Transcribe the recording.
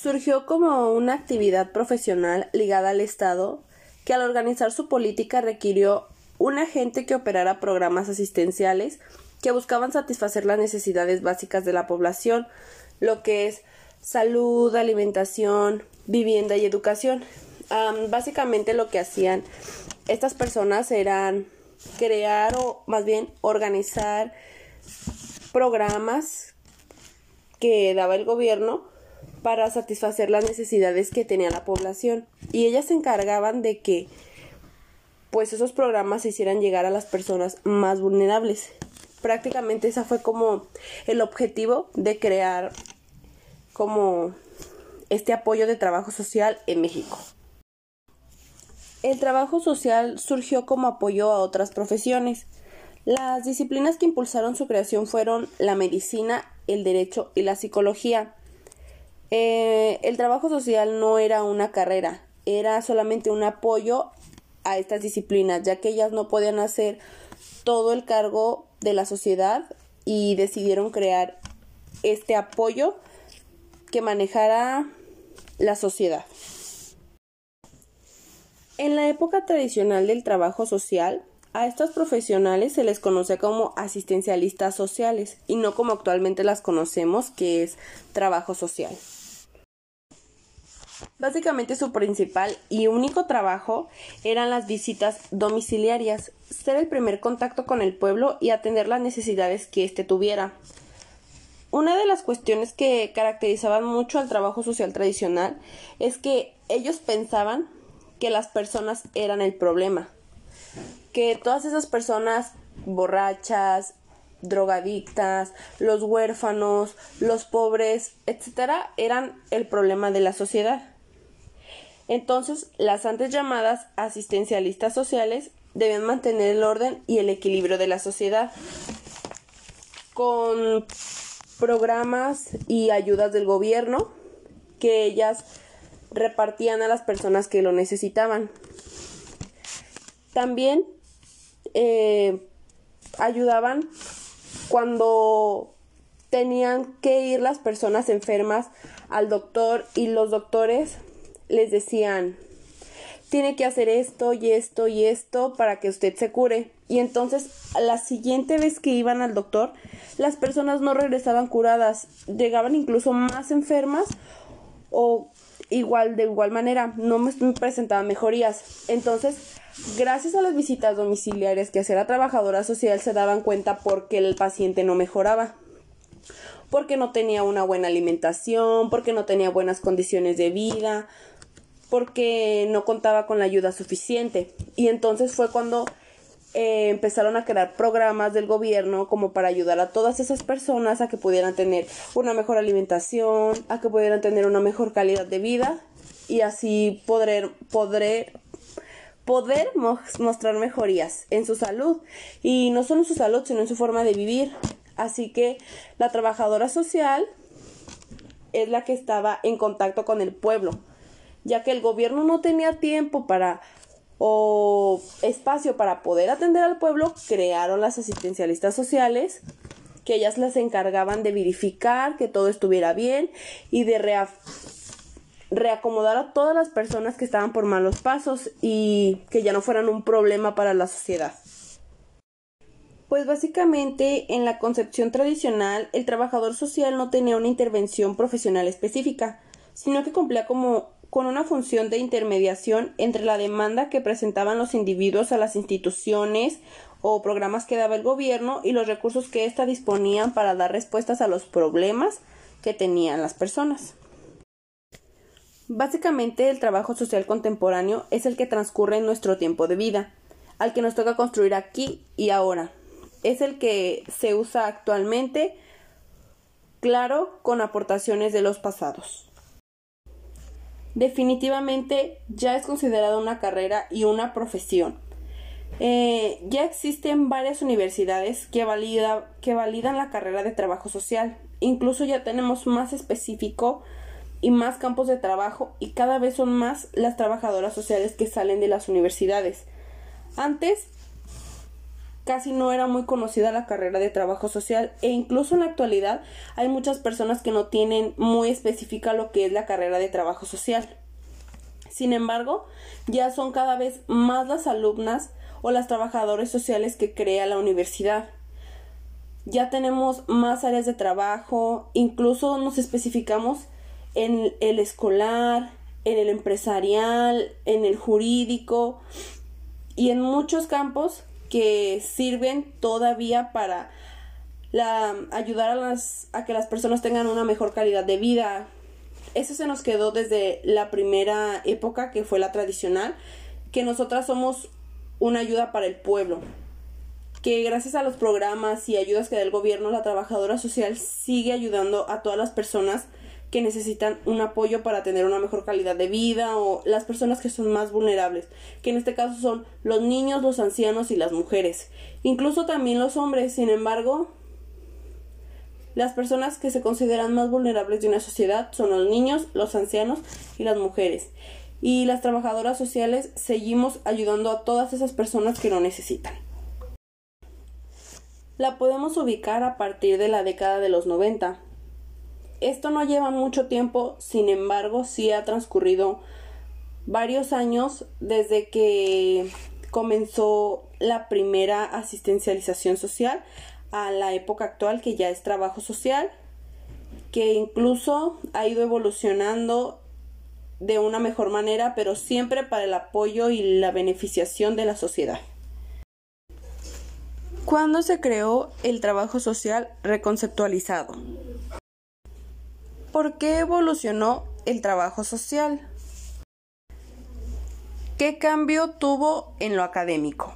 surgió como una actividad profesional ligada al Estado que al organizar su política requirió un agente que operara programas asistenciales que buscaban satisfacer las necesidades básicas de la población, lo que es salud, alimentación, vivienda y educación. básicamente lo que hacían estas personas eran crear o más bien organizar programas que daba el gobierno para satisfacer las necesidades que tenía la población y ellas se encargaban de que pues esos programas se hicieran llegar a las personas más vulnerables. Prácticamente ese fue como el objetivo de crear como este apoyo de trabajo social en México. El trabajo social surgió como apoyo a otras profesiones. Las disciplinas que impulsaron su creación fueron la medicina, el derecho y la psicología. Eh, el trabajo social no era una carrera, era solamente un apoyo a estas disciplinas, ya que ellas no podían hacer todo el cargo de la sociedad y decidieron crear este apoyo que manejara la sociedad. En la época tradicional del trabajo social, a estos profesionales se les conoce como asistencialistas sociales y no como actualmente las conocemos, que es trabajo social. Básicamente su principal y único trabajo eran las visitas domiciliarias, ser el primer contacto con el pueblo y atender las necesidades que éste tuviera. Una de las cuestiones que caracterizaban mucho al trabajo social tradicional es que ellos pensaban que las personas eran el problema, que todas esas personas borrachas, drogadictas, los huérfanos, los pobres, etcétera, eran el problema de la sociedad. Entonces, las antes llamadas asistencialistas sociales deben mantener el orden y el equilibrio de la sociedad con programas y ayudas del gobierno que ellas repartían a las personas que lo necesitaban. También eh, ayudaban cuando tenían que ir las personas enfermas al doctor y los doctores les decían tiene que hacer esto y esto y esto para que usted se cure. Y entonces, la siguiente vez que iban al doctor, las personas no regresaban curadas, llegaban incluso más enfermas o igual de igual manera no me presentaban mejorías. Entonces, gracias a las visitas domiciliarias que hacía la trabajadora social se daban cuenta porque el paciente no mejoraba. Porque no tenía una buena alimentación, porque no tenía buenas condiciones de vida, porque no contaba con la ayuda suficiente. Y entonces fue cuando eh, empezaron a crear programas del gobierno como para ayudar a todas esas personas a que pudieran tener una mejor alimentación, a que pudieran tener una mejor calidad de vida y así poder, poder, poder mostrar mejorías en su salud y no solo en su salud sino en su forma de vivir. Así que la trabajadora social es la que estaba en contacto con el pueblo, ya que el gobierno no tenía tiempo para o espacio para poder atender al pueblo, crearon las asistencialistas sociales, que ellas las encargaban de verificar que todo estuviera bien y de reacomodar a todas las personas que estaban por malos pasos y que ya no fueran un problema para la sociedad. Pues básicamente en la concepción tradicional el trabajador social no tenía una intervención profesional específica, sino que cumplía como con una función de intermediación entre la demanda que presentaban los individuos a las instituciones o programas que daba el gobierno y los recursos que ésta disponían para dar respuestas a los problemas que tenían las personas. Básicamente el trabajo social contemporáneo es el que transcurre en nuestro tiempo de vida, al que nos toca construir aquí y ahora. Es el que se usa actualmente, claro, con aportaciones de los pasados definitivamente ya es considerada una carrera y una profesión. Eh, ya existen varias universidades que, valida, que validan la carrera de trabajo social. Incluso ya tenemos más específico y más campos de trabajo y cada vez son más las trabajadoras sociales que salen de las universidades. Antes casi no era muy conocida la carrera de trabajo social e incluso en la actualidad hay muchas personas que no tienen muy específica lo que es la carrera de trabajo social. Sin embargo, ya son cada vez más las alumnas o las trabajadoras sociales que crea la universidad. Ya tenemos más áreas de trabajo, incluso nos especificamos en el escolar, en el empresarial, en el jurídico y en muchos campos que sirven todavía para la, ayudar a, las, a que las personas tengan una mejor calidad de vida. Eso se nos quedó desde la primera época, que fue la tradicional, que nosotras somos una ayuda para el pueblo. Que gracias a los programas y ayudas que da el gobierno, la trabajadora social sigue ayudando a todas las personas que necesitan un apoyo para tener una mejor calidad de vida o las personas que son más vulnerables, que en este caso son los niños, los ancianos y las mujeres, incluso también los hombres. Sin embargo, las personas que se consideran más vulnerables de una sociedad son los niños, los ancianos y las mujeres. Y las trabajadoras sociales seguimos ayudando a todas esas personas que lo necesitan. La podemos ubicar a partir de la década de los 90, esto no lleva mucho tiempo, sin embargo, sí ha transcurrido varios años desde que comenzó la primera asistencialización social a la época actual que ya es trabajo social, que incluso ha ido evolucionando de una mejor manera, pero siempre para el apoyo y la beneficiación de la sociedad. ¿Cuándo se creó el trabajo social reconceptualizado? ¿Por qué evolucionó el trabajo social? ¿Qué cambio tuvo en lo académico?